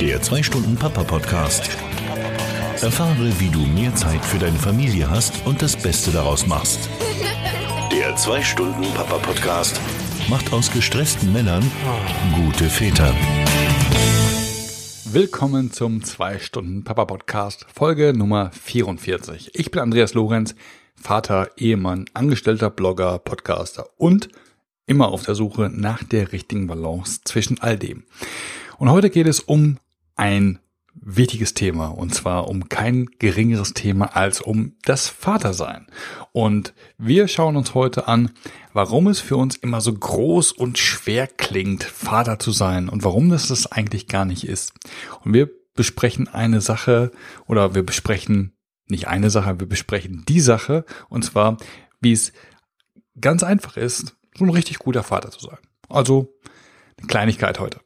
Der 2-Stunden-Papa-Podcast. Erfahre, wie du mehr Zeit für deine Familie hast und das Beste daraus machst. Der 2-Stunden-Papa-Podcast macht aus gestressten Männern gute Väter. Willkommen zum 2-Stunden-Papa-Podcast, Folge Nummer 44. Ich bin Andreas Lorenz, Vater, Ehemann, Angestellter, Blogger, Podcaster und immer auf der Suche nach der richtigen Balance zwischen all dem. Und heute geht es um ein wichtiges Thema und zwar um kein geringeres Thema als um das Vatersein. Und wir schauen uns heute an, warum es für uns immer so groß und schwer klingt, Vater zu sein und warum das das eigentlich gar nicht ist. Und wir besprechen eine Sache oder wir besprechen nicht eine Sache, wir besprechen die Sache und zwar, wie es ganz einfach ist, so ein richtig guter Vater zu sein. Also eine Kleinigkeit heute.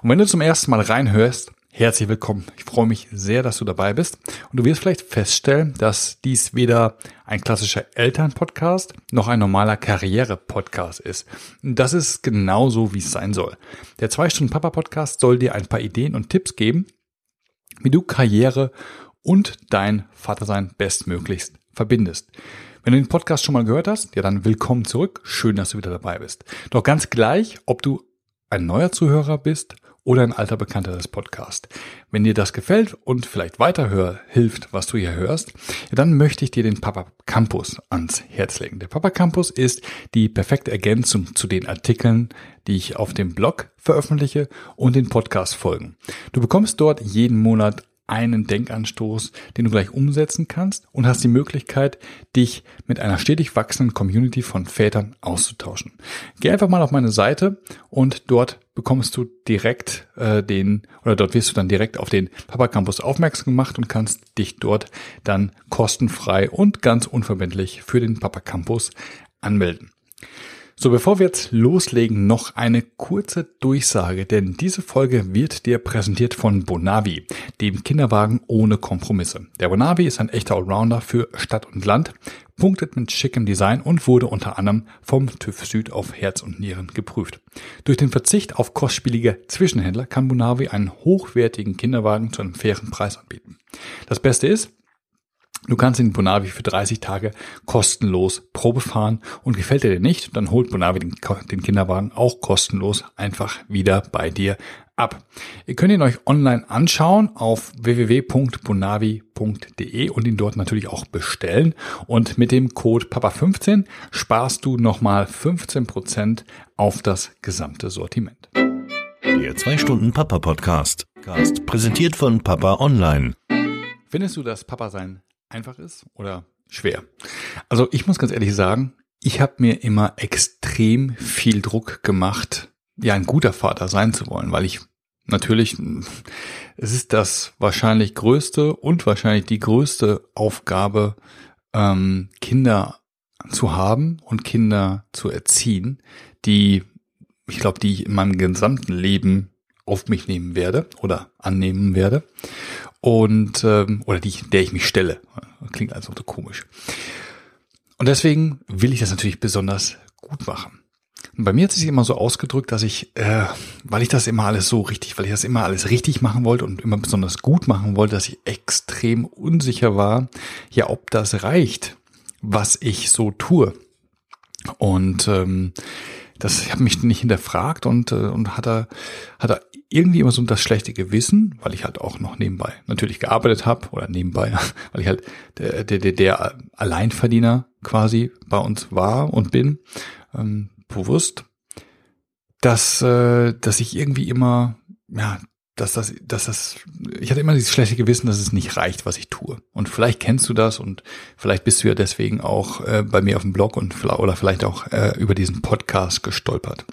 Und wenn du zum ersten Mal reinhörst, herzlich willkommen. Ich freue mich sehr, dass du dabei bist. Und du wirst vielleicht feststellen, dass dies weder ein klassischer Elternpodcast noch ein normaler Karriere-Podcast ist. Das ist genauso, wie es sein soll. Der 2-Stunden-Papa-Podcast soll dir ein paar Ideen und Tipps geben, wie du Karriere und dein Vatersein bestmöglichst verbindest. Wenn du den Podcast schon mal gehört hast, ja dann willkommen zurück. Schön, dass du wieder dabei bist. Doch ganz gleich, ob du ein neuer Zuhörer bist oder ein alter Bekannter des Podcasts. Wenn dir das gefällt und vielleicht weiterhör hilft, was du hier hörst, dann möchte ich dir den Papa Campus ans Herz legen. Der Papa Campus ist die perfekte Ergänzung zu den Artikeln, die ich auf dem Blog veröffentliche und den Podcast folgen. Du bekommst dort jeden Monat einen Denkanstoß, den du gleich umsetzen kannst und hast die Möglichkeit, dich mit einer stetig wachsenden Community von Vätern auszutauschen. Geh einfach mal auf meine Seite und dort bekommst du direkt äh, den oder dort wirst du dann direkt auf den Papa Campus aufmerksam gemacht und kannst dich dort dann kostenfrei und ganz unverbindlich für den Papa Campus anmelden. So, bevor wir jetzt loslegen, noch eine kurze Durchsage, denn diese Folge wird dir präsentiert von Bonavi, dem Kinderwagen ohne Kompromisse. Der Bonavi ist ein echter Allrounder für Stadt und Land, punktet mit schickem Design und wurde unter anderem vom TÜV Süd auf Herz und Nieren geprüft. Durch den Verzicht auf kostspielige Zwischenhändler kann Bonavi einen hochwertigen Kinderwagen zu einem fairen Preis anbieten. Das Beste ist, Du kannst den Bonavi für 30 Tage kostenlos Probe fahren und gefällt er dir nicht, dann holt Bonavi den, den, Kinderwagen auch kostenlos einfach wieder bei dir ab. Ihr könnt ihn euch online anschauen auf www.bonavi.de und ihn dort natürlich auch bestellen und mit dem Code PAPA15 sparst du nochmal 15% auf das gesamte Sortiment. Der 2 Stunden Papa Podcast, präsentiert von Papa Online. Findest du, dass Papa sein einfach ist oder schwer? Also ich muss ganz ehrlich sagen, ich habe mir immer extrem viel Druck gemacht, ja ein guter Vater sein zu wollen, weil ich natürlich, es ist das wahrscheinlich größte und wahrscheinlich die größte Aufgabe, ähm, Kinder zu haben und Kinder zu erziehen, die, ich glaube, die ich in meinem gesamten Leben auf mich nehmen werde oder annehmen werde und ähm, oder die, der ich mich stelle. Klingt also so komisch. Und deswegen will ich das natürlich besonders gut machen. Und bei mir hat sich immer so ausgedrückt, dass ich, äh, weil ich das immer alles so richtig, weil ich das immer alles richtig machen wollte und immer besonders gut machen wollte, dass ich extrem unsicher war, ja, ob das reicht, was ich so tue. Und ähm, das ich habe mich nicht hinterfragt und äh, und hatte hatte irgendwie immer so das schlechte Gewissen, weil ich halt auch noch nebenbei natürlich gearbeitet habe oder nebenbei, weil ich halt der, der, der Alleinverdiener quasi bei uns war und bin, ähm, bewusst, dass, äh, dass ich irgendwie immer, ja, dass das, dass das, ich hatte immer dieses schlechte Gewissen, dass es nicht reicht, was ich tue. Und vielleicht kennst du das und vielleicht bist du ja deswegen auch äh, bei mir auf dem Blog und oder vielleicht auch äh, über diesen Podcast gestolpert.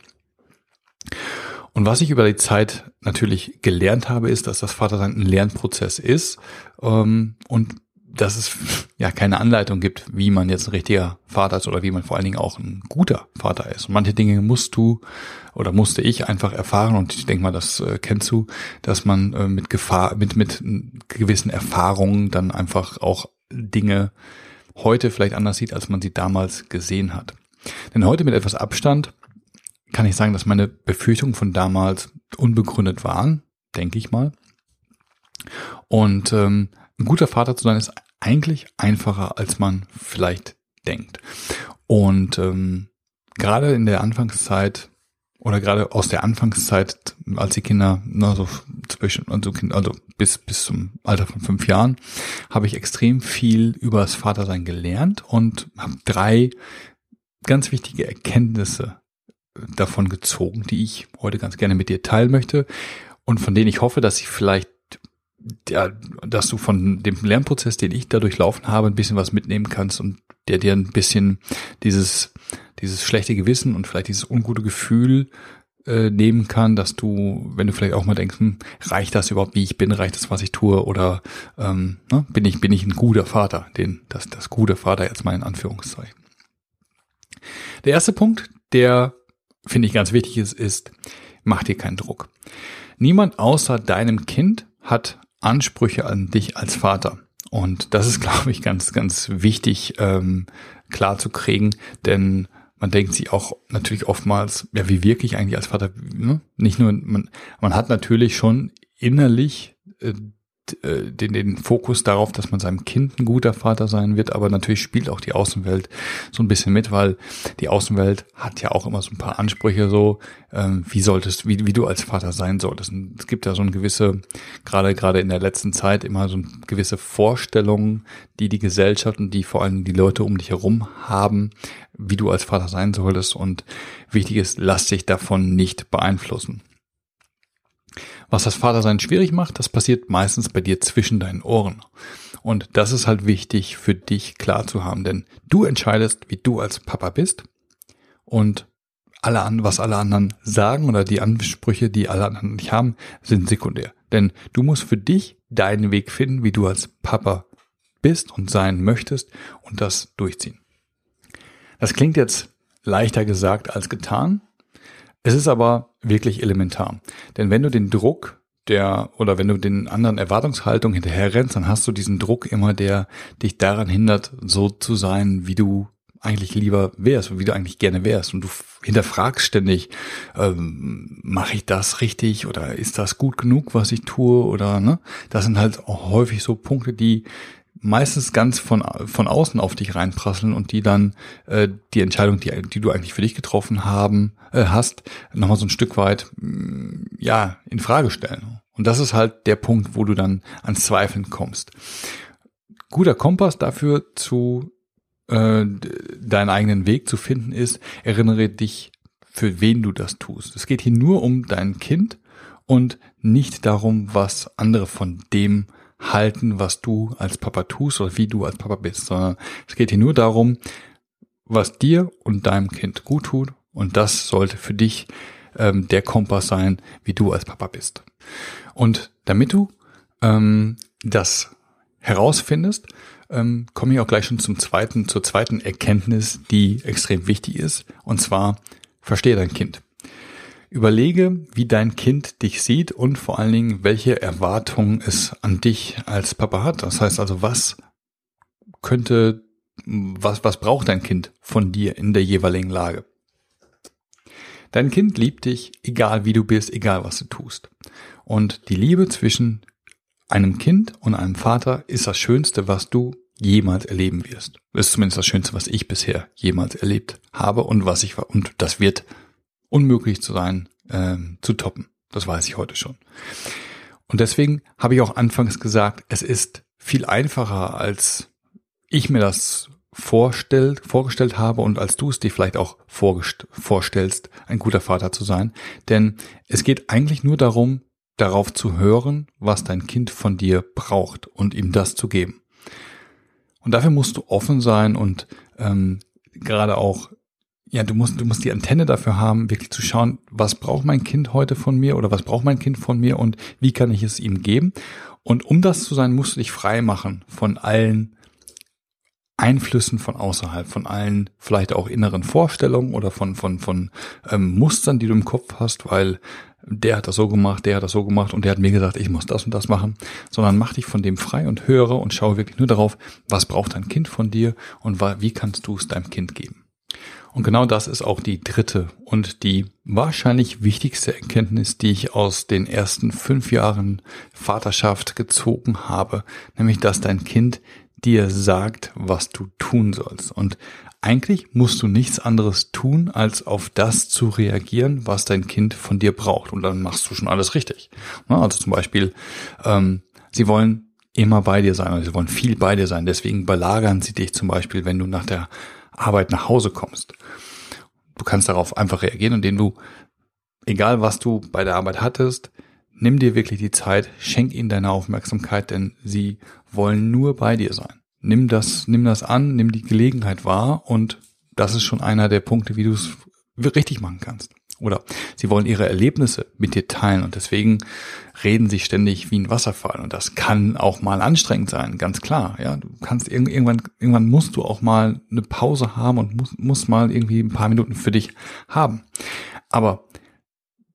Und was ich über die Zeit natürlich gelernt habe, ist, dass das Vatersein ein Lernprozess ist ähm, und dass es ja keine Anleitung gibt, wie man jetzt ein richtiger Vater ist oder wie man vor allen Dingen auch ein guter Vater ist. Und manche Dinge musst du oder musste ich einfach erfahren und ich denke mal, das äh, kennst du, dass man äh, mit Gefahr, mit mit gewissen Erfahrungen dann einfach auch Dinge heute vielleicht anders sieht, als man sie damals gesehen hat. Denn heute mit etwas Abstand kann ich sagen, dass meine Befürchtungen von damals unbegründet waren, denke ich mal. Und ähm, ein guter Vater zu sein ist eigentlich einfacher, als man vielleicht denkt. Und ähm, gerade in der Anfangszeit oder gerade aus der Anfangszeit, als die Kinder, na, so zwischen, also, also bis, bis zum Alter von fünf Jahren, habe ich extrem viel über das Vatersein gelernt und habe drei ganz wichtige Erkenntnisse davon gezogen, die ich heute ganz gerne mit dir teilen möchte und von denen ich hoffe, dass ich vielleicht ja, dass du von dem Lernprozess, den ich da durchlaufen habe, ein bisschen was mitnehmen kannst und der dir ein bisschen dieses, dieses schlechte Gewissen und vielleicht dieses ungute Gefühl äh, nehmen kann, dass du, wenn du vielleicht auch mal denkst, hm, reicht das überhaupt, wie ich bin, reicht das, was ich tue, oder ähm, ne, bin ich bin ich ein guter Vater, den das das gute Vater jetzt mal in Anführungszeichen. Der erste Punkt, der finde ich ganz wichtig ist, ist, mach dir keinen Druck. Niemand außer deinem Kind hat Ansprüche an dich als Vater. Und das ist, glaube ich, ganz, ganz wichtig ähm, klar zu kriegen, denn man denkt sich auch natürlich oftmals, ja, wie wirklich eigentlich als Vater, ne? nicht nur, man, man hat natürlich schon innerlich äh, den, den Fokus darauf, dass man seinem Kind ein guter Vater sein wird, aber natürlich spielt auch die Außenwelt so ein bisschen mit, weil die Außenwelt hat ja auch immer so ein paar Ansprüche so, ähm, wie solltest, wie, wie du als Vater sein solltest. Und es gibt ja so eine gewisse, gerade gerade in der letzten Zeit immer so eine gewisse Vorstellungen, die die Gesellschaft und die vor allem die Leute um dich herum haben, wie du als Vater sein solltest. Und wichtig ist, lass dich davon nicht beeinflussen. Was das Vatersein schwierig macht, das passiert meistens bei dir zwischen deinen Ohren. Und das ist halt wichtig für dich klar zu haben, denn du entscheidest, wie du als Papa bist und alle an, was alle anderen sagen oder die Ansprüche, die alle anderen nicht haben, sind sekundär. Denn du musst für dich deinen Weg finden, wie du als Papa bist und sein möchtest und das durchziehen. Das klingt jetzt leichter gesagt als getan, es ist aber wirklich elementar. Denn wenn du den Druck der, oder wenn du den anderen Erwartungshaltungen hinterher rennst, dann hast du diesen Druck immer, der dich daran hindert, so zu sein, wie du eigentlich lieber wärst, wie du eigentlich gerne wärst. Und du hinterfragst ständig, ähm, mache ich das richtig oder ist das gut genug, was ich tue? Oder ne? Das sind halt auch häufig so Punkte, die meistens ganz von, von außen auf dich reinprasseln und die dann äh, die Entscheidung, die, die du eigentlich für dich getroffen haben, äh, hast, nochmal so ein Stück weit mh, mm, ja in Frage stellen. Und das ist halt der Punkt, wo du dann ans Zweifeln kommst. Guter Kompass dafür zu äh, deinen eigenen Weg zu finden ist, erinnere dich, für wen du das tust. Es geht hier nur um dein Kind und nicht darum, was andere von dem halten, was du als Papa tust oder wie du als Papa bist, sondern es geht hier nur darum, was dir und deinem Kind gut tut und das sollte für dich ähm, der Kompass sein, wie du als Papa bist. Und damit du ähm, das herausfindest, ähm, komme ich auch gleich schon zum zweiten, zur zweiten Erkenntnis, die extrem wichtig ist, und zwar verstehe dein Kind. Überlege, wie dein Kind dich sieht und vor allen Dingen, welche Erwartungen es an dich als Papa hat. Das heißt also, was könnte, was, was braucht dein Kind von dir in der jeweiligen Lage? Dein Kind liebt dich, egal wie du bist, egal was du tust. Und die Liebe zwischen einem Kind und einem Vater ist das Schönste, was du jemals erleben wirst. Ist zumindest das Schönste, was ich bisher jemals erlebt habe und was ich und das wird unmöglich zu sein, äh, zu toppen. Das weiß ich heute schon. Und deswegen habe ich auch anfangs gesagt, es ist viel einfacher, als ich mir das vorstellt, vorgestellt habe und als du es dir vielleicht auch vorstellst, ein guter Vater zu sein. Denn es geht eigentlich nur darum, darauf zu hören, was dein Kind von dir braucht und ihm das zu geben. Und dafür musst du offen sein und ähm, gerade auch ja, du musst, du musst die Antenne dafür haben, wirklich zu schauen, was braucht mein Kind heute von mir oder was braucht mein Kind von mir und wie kann ich es ihm geben. Und um das zu sein, musst du dich frei machen von allen Einflüssen von außerhalb, von allen vielleicht auch inneren Vorstellungen oder von, von, von ähm, Mustern, die du im Kopf hast, weil der hat das so gemacht, der hat das so gemacht und der hat mir gesagt, ich muss das und das machen, sondern mach dich von dem frei und höre und schaue wirklich nur darauf, was braucht dein Kind von dir und wie kannst du es deinem Kind geben. Und genau das ist auch die dritte und die wahrscheinlich wichtigste Erkenntnis, die ich aus den ersten fünf Jahren Vaterschaft gezogen habe, nämlich dass dein Kind dir sagt, was du tun sollst. Und eigentlich musst du nichts anderes tun, als auf das zu reagieren, was dein Kind von dir braucht. Und dann machst du schon alles richtig. Also zum Beispiel, ähm, sie wollen immer bei dir sein, also sie wollen viel bei dir sein. Deswegen belagern sie dich zum Beispiel, wenn du nach der Arbeit nach Hause kommst. Du kannst darauf einfach reagieren, indem du, egal was du bei der Arbeit hattest, nimm dir wirklich die Zeit, schenk ihnen deine Aufmerksamkeit, denn sie wollen nur bei dir sein. Nimm das, nimm das an, nimm die Gelegenheit wahr und das ist schon einer der Punkte, wie du es richtig machen kannst. Oder sie wollen ihre Erlebnisse mit dir teilen und deswegen reden sie ständig wie ein Wasserfall. Und das kann auch mal anstrengend sein, ganz klar. Ja, du kannst irgendwann, irgendwann musst du auch mal eine Pause haben und musst, musst mal irgendwie ein paar Minuten für dich haben. Aber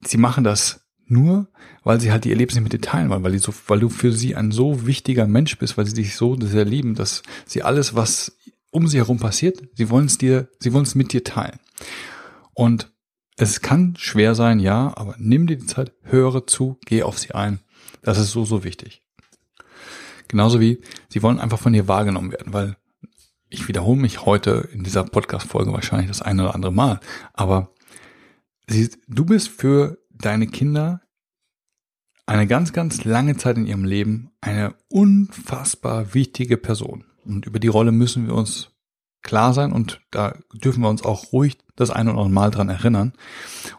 sie machen das nur, weil sie halt die Erlebnisse mit dir teilen wollen, weil, die so, weil du für sie ein so wichtiger Mensch bist, weil sie dich so sehr lieben, dass sie alles, was um sie herum passiert, sie wollen es dir, sie wollen es mit dir teilen. Und es kann schwer sein, ja, aber nimm dir die Zeit, höre zu, geh auf sie ein. Das ist so, so wichtig. Genauso wie sie wollen einfach von dir wahrgenommen werden, weil ich wiederhole mich heute in dieser Podcast-Folge wahrscheinlich das eine oder andere Mal, aber sie, du bist für deine Kinder eine ganz, ganz lange Zeit in ihrem Leben eine unfassbar wichtige Person. Und über die Rolle müssen wir uns klar sein und da dürfen wir uns auch ruhig das eine oder andere Mal dran erinnern.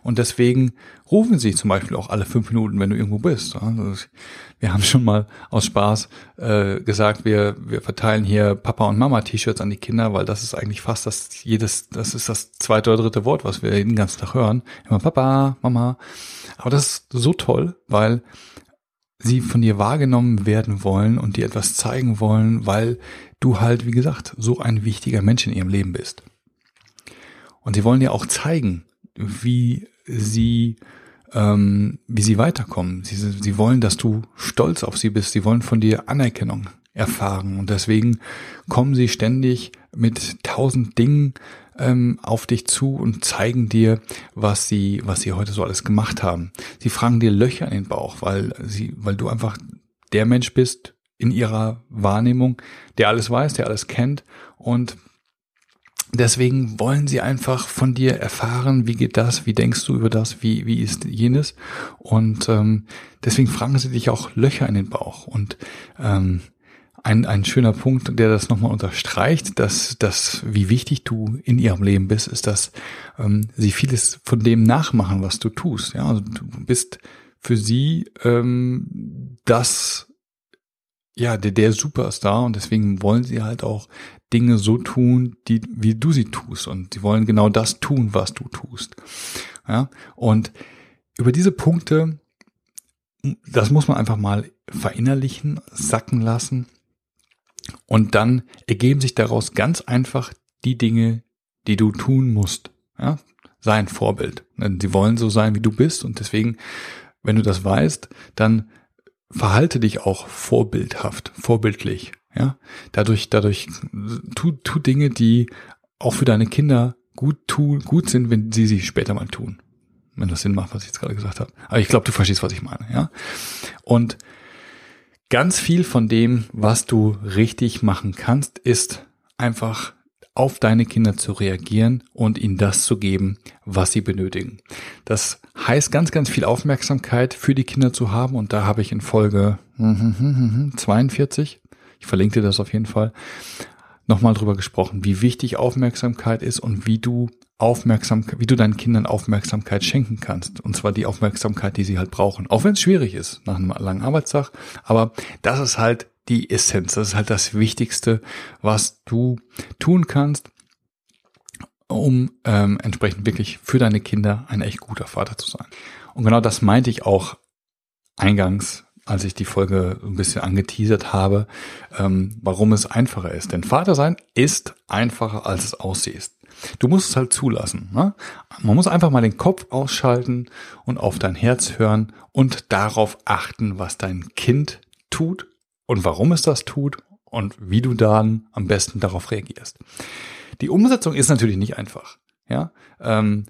Und deswegen rufen sie zum Beispiel auch alle fünf Minuten, wenn du irgendwo bist. Also wir haben schon mal aus Spaß äh, gesagt, wir, wir verteilen hier Papa und Mama T-Shirts an die Kinder, weil das ist eigentlich fast das jedes, das ist das zweite oder dritte Wort, was wir den ganzen Tag hören. Immer Papa, Mama. Aber das ist so toll, weil sie von dir wahrgenommen werden wollen und dir etwas zeigen wollen, weil du halt, wie gesagt, so ein wichtiger Mensch in ihrem Leben bist. Und sie wollen dir auch zeigen, wie sie, ähm, wie sie weiterkommen. Sie, sie wollen, dass du stolz auf sie bist. Sie wollen von dir Anerkennung erfahren. Und deswegen kommen sie ständig mit tausend Dingen ähm, auf dich zu und zeigen dir, was sie, was sie heute so alles gemacht haben. Sie fragen dir Löcher in den Bauch, weil sie, weil du einfach der Mensch bist in ihrer Wahrnehmung, der alles weiß, der alles kennt und Deswegen wollen sie einfach von dir erfahren, wie geht das, wie denkst du über das, wie, wie ist jenes. Und ähm, deswegen fragen sie dich auch Löcher in den Bauch. Und ähm, ein, ein schöner Punkt, der das nochmal unterstreicht, dass, dass wie wichtig du in ihrem Leben bist, ist, dass ähm, sie vieles von dem nachmachen, was du tust. Ja, also du bist für sie ähm, das, ja, der, der Superstar und deswegen wollen sie halt auch Dinge so tun, die, wie du sie tust und sie wollen genau das tun, was du tust. Ja, und über diese Punkte, das muss man einfach mal verinnerlichen, sacken lassen und dann ergeben sich daraus ganz einfach die Dinge, die du tun musst. Ja? Sei ein Vorbild. Sie wollen so sein, wie du bist. Und deswegen, wenn du das weißt, dann verhalte dich auch vorbildhaft, vorbildlich. Ja? Dadurch, dadurch tu, tu Dinge, die auch für deine Kinder gut tun, gut sind, wenn sie sie später mal tun. Wenn das Sinn macht, was ich jetzt gerade gesagt habe. Aber ich glaube, du verstehst, was ich meine, ja. Und Ganz viel von dem, was du richtig machen kannst, ist einfach auf deine Kinder zu reagieren und ihnen das zu geben, was sie benötigen. Das heißt ganz, ganz viel Aufmerksamkeit für die Kinder zu haben und da habe ich in Folge 42, ich verlinke dir das auf jeden Fall, nochmal drüber gesprochen, wie wichtig Aufmerksamkeit ist und wie du Aufmerksamkeit, wie du deinen Kindern Aufmerksamkeit schenken kannst. Und zwar die Aufmerksamkeit, die sie halt brauchen. Auch wenn es schwierig ist nach einem langen Arbeitstag. Aber das ist halt die Essenz. Das ist halt das Wichtigste, was du tun kannst, um ähm, entsprechend wirklich für deine Kinder ein echt guter Vater zu sein. Und genau das meinte ich auch eingangs, als ich die Folge ein bisschen angeteasert habe, ähm, warum es einfacher ist. Denn Vater sein ist einfacher, als es aussieht. Du musst es halt zulassen. Ne? Man muss einfach mal den Kopf ausschalten und auf dein Herz hören und darauf achten, was dein Kind tut und warum es das tut und wie du dann am besten darauf reagierst. Die Umsetzung ist natürlich nicht einfach. Ja, ähm,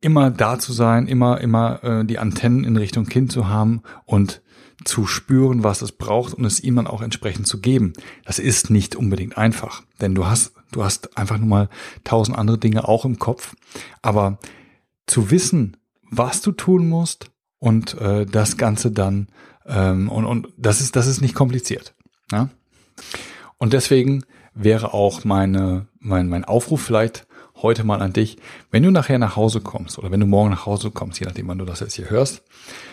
immer da zu sein, immer, immer äh, die Antennen in Richtung Kind zu haben und zu spüren, was es braucht und es ihm dann auch entsprechend zu geben. Das ist nicht unbedingt einfach, denn du hast, du hast einfach nur mal tausend andere Dinge auch im Kopf. Aber zu wissen, was du tun musst und äh, das Ganze dann ähm, und, und das ist, das ist nicht kompliziert. Ja? Und deswegen wäre auch meine, mein, mein Aufruf vielleicht heute mal an dich, wenn du nachher nach Hause kommst oder wenn du morgen nach Hause kommst, je nachdem, wann du das jetzt hier hörst,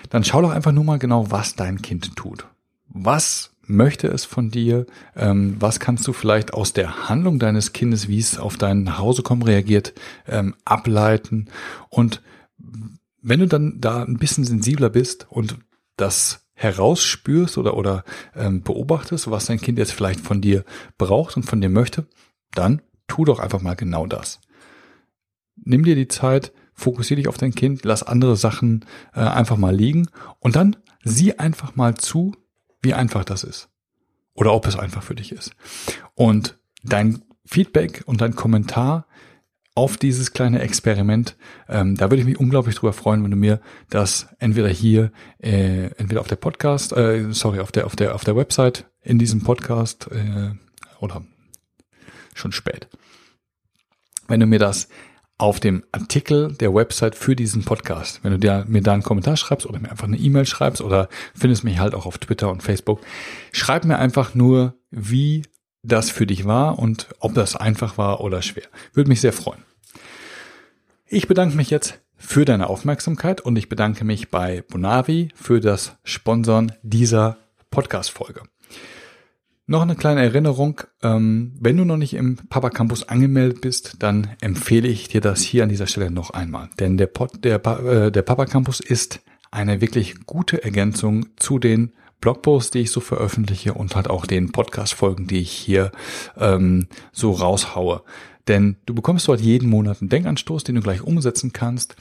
dann schau doch einfach nur mal genau, was dein Kind tut. Was möchte es von dir? Ähm, was kannst du vielleicht aus der Handlung deines Kindes, wie es auf dein Nachhausekommen reagiert, ähm, ableiten? Und wenn du dann da ein bisschen sensibler bist und das herausspürst oder, oder ähm, beobachtest, was dein Kind jetzt vielleicht von dir braucht und von dir möchte, dann tu doch einfach mal genau das. Nimm dir die Zeit, fokussiere dich auf dein Kind, lass andere Sachen äh, einfach mal liegen und dann sieh einfach mal zu, wie einfach das ist. Oder ob es einfach für dich ist. Und dein Feedback und dein Kommentar auf dieses kleine Experiment. Ähm, da würde ich mich unglaublich drüber freuen, wenn du mir das entweder hier, äh, entweder auf der Podcast, äh, sorry, auf der auf der auf der Website in diesem Podcast äh, oder schon spät. Wenn du mir das auf dem Artikel der Website für diesen Podcast, wenn du dir, mir da einen Kommentar schreibst oder mir einfach eine E-Mail schreibst oder findest mich halt auch auf Twitter und Facebook, schreib mir einfach nur, wie das für dich war und ob das einfach war oder schwer. Würde mich sehr freuen. Ich bedanke mich jetzt für deine Aufmerksamkeit und ich bedanke mich bei Bonavi für das Sponsoren dieser Podcast-Folge. Noch eine kleine Erinnerung, ähm, wenn du noch nicht im Papa Campus angemeldet bist, dann empfehle ich dir das hier an dieser Stelle noch einmal. Denn der, Pod, der, äh, der Papa Campus ist eine wirklich gute Ergänzung zu den Blogposts, die ich so veröffentliche und halt auch den Podcast-Folgen, die ich hier ähm, so raushaue. Denn du bekommst dort jeden Monat einen Denkanstoß, den du gleich umsetzen kannst,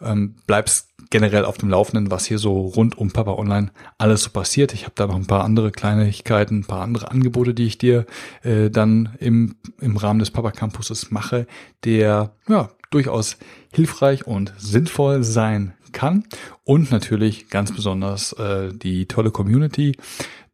ähm, bleibst generell auf dem Laufenden, was hier so rund um Papa Online alles so passiert. Ich habe da noch ein paar andere Kleinigkeiten, ein paar andere Angebote, die ich dir äh, dann im, im Rahmen des Papa Campuses mache, der ja durchaus hilfreich und sinnvoll sein kann. Und natürlich ganz besonders äh, die tolle Community,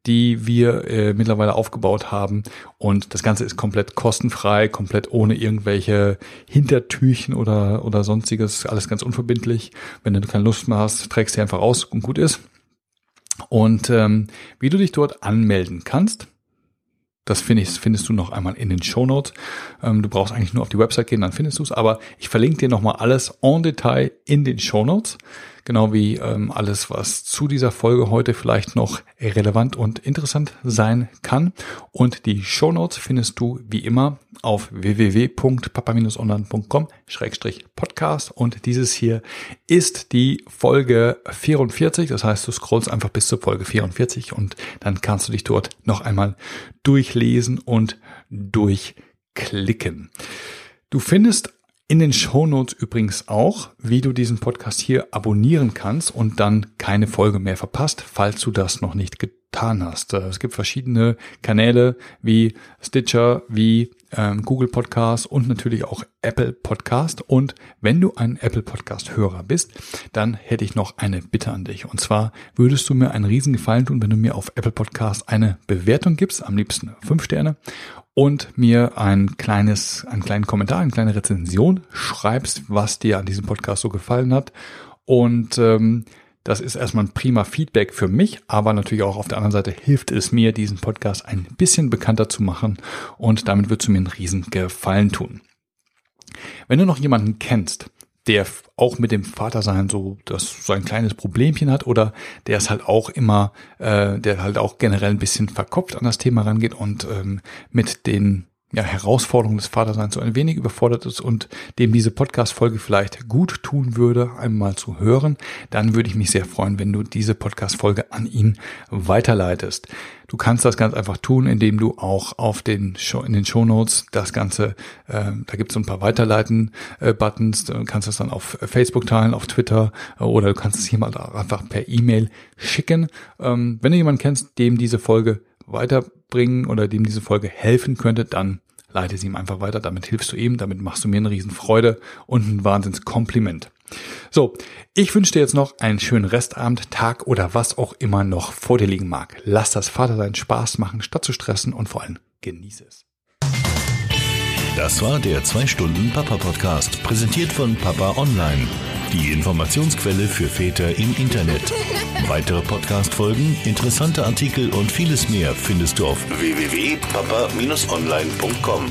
die wir äh, mittlerweile aufgebaut haben. Und das Ganze ist komplett kostenfrei, komplett ohne irgendwelche Hintertürchen oder, oder sonstiges, alles ganz unverbindlich. Wenn du keine Lust mehr hast, trägst du einfach aus und gut ist. Und ähm, wie du dich dort anmelden kannst, das findest, findest du noch einmal in den Show Notes. Ähm, du brauchst eigentlich nur auf die Website gehen, dann findest du es. Aber ich verlinke dir nochmal alles en Detail in den Show Notes genau wie ähm, alles, was zu dieser Folge heute vielleicht noch relevant und interessant sein kann. Und die Show Notes findest du wie immer auf www.papa-online.com-podcast und dieses hier ist die Folge 44. Das heißt, du scrollst einfach bis zur Folge 44 und dann kannst du dich dort noch einmal durchlesen und durchklicken. Du findest in den Shownotes übrigens auch, wie du diesen Podcast hier abonnieren kannst und dann keine Folge mehr verpasst, falls du das noch nicht getan hast. Äh, es gibt verschiedene Kanäle wie Stitcher, wie ähm, Google Podcast und natürlich auch Apple Podcast. Und wenn du ein Apple Podcast Hörer bist, dann hätte ich noch eine Bitte an dich. Und zwar würdest du mir einen riesen Gefallen tun, wenn du mir auf Apple Podcast eine Bewertung gibst, am liebsten fünf Sterne und mir ein kleines, einen kleinen Kommentar, eine kleine Rezension schreibst, was dir an diesem Podcast so gefallen hat. Und ähm, das ist erstmal ein prima Feedback für mich, aber natürlich auch auf der anderen Seite hilft es mir, diesen Podcast ein bisschen bekannter zu machen und damit wird du mir einen riesen Gefallen tun. Wenn du noch jemanden kennst, der auch mit dem Vatersein so das so ein kleines Problemchen hat oder der es halt auch immer, äh, der halt auch generell ein bisschen verkopft an das Thema rangeht und ähm, mit den ja, Herausforderungen des Vaterseins so ein wenig überfordert ist und dem diese Podcast-Folge vielleicht gut tun würde, einmal zu hören, dann würde ich mich sehr freuen, wenn du diese Podcast-Folge an ihn weiterleitest. Du kannst das ganz einfach tun, indem du auch auf den Show, in den Show Notes das Ganze, äh, da gibt es so ein paar Weiterleiten-Buttons, äh, du kannst das dann auf Facebook teilen, auf Twitter äh, oder du kannst es jemand einfach per E-Mail schicken. Ähm, wenn du jemanden kennst, dem diese Folge weiterbringen oder dem diese Folge helfen könnte, dann leite sie ihm einfach weiter. Damit hilfst du ihm, damit machst du mir eine Riesenfreude und ein Wahnsinnskompliment. So, ich wünsche dir jetzt noch einen schönen Restabend, Tag oder was auch immer noch vor dir liegen mag. Lass das Vatersein Spaß machen, statt zu stressen und vor allem genieße es. Das war der 2-Stunden-Papa-Podcast, präsentiert von Papa Online. Die Informationsquelle für Väter im Internet. Weitere Podcast-Folgen, interessante Artikel und vieles mehr findest du auf www.papa-online.com.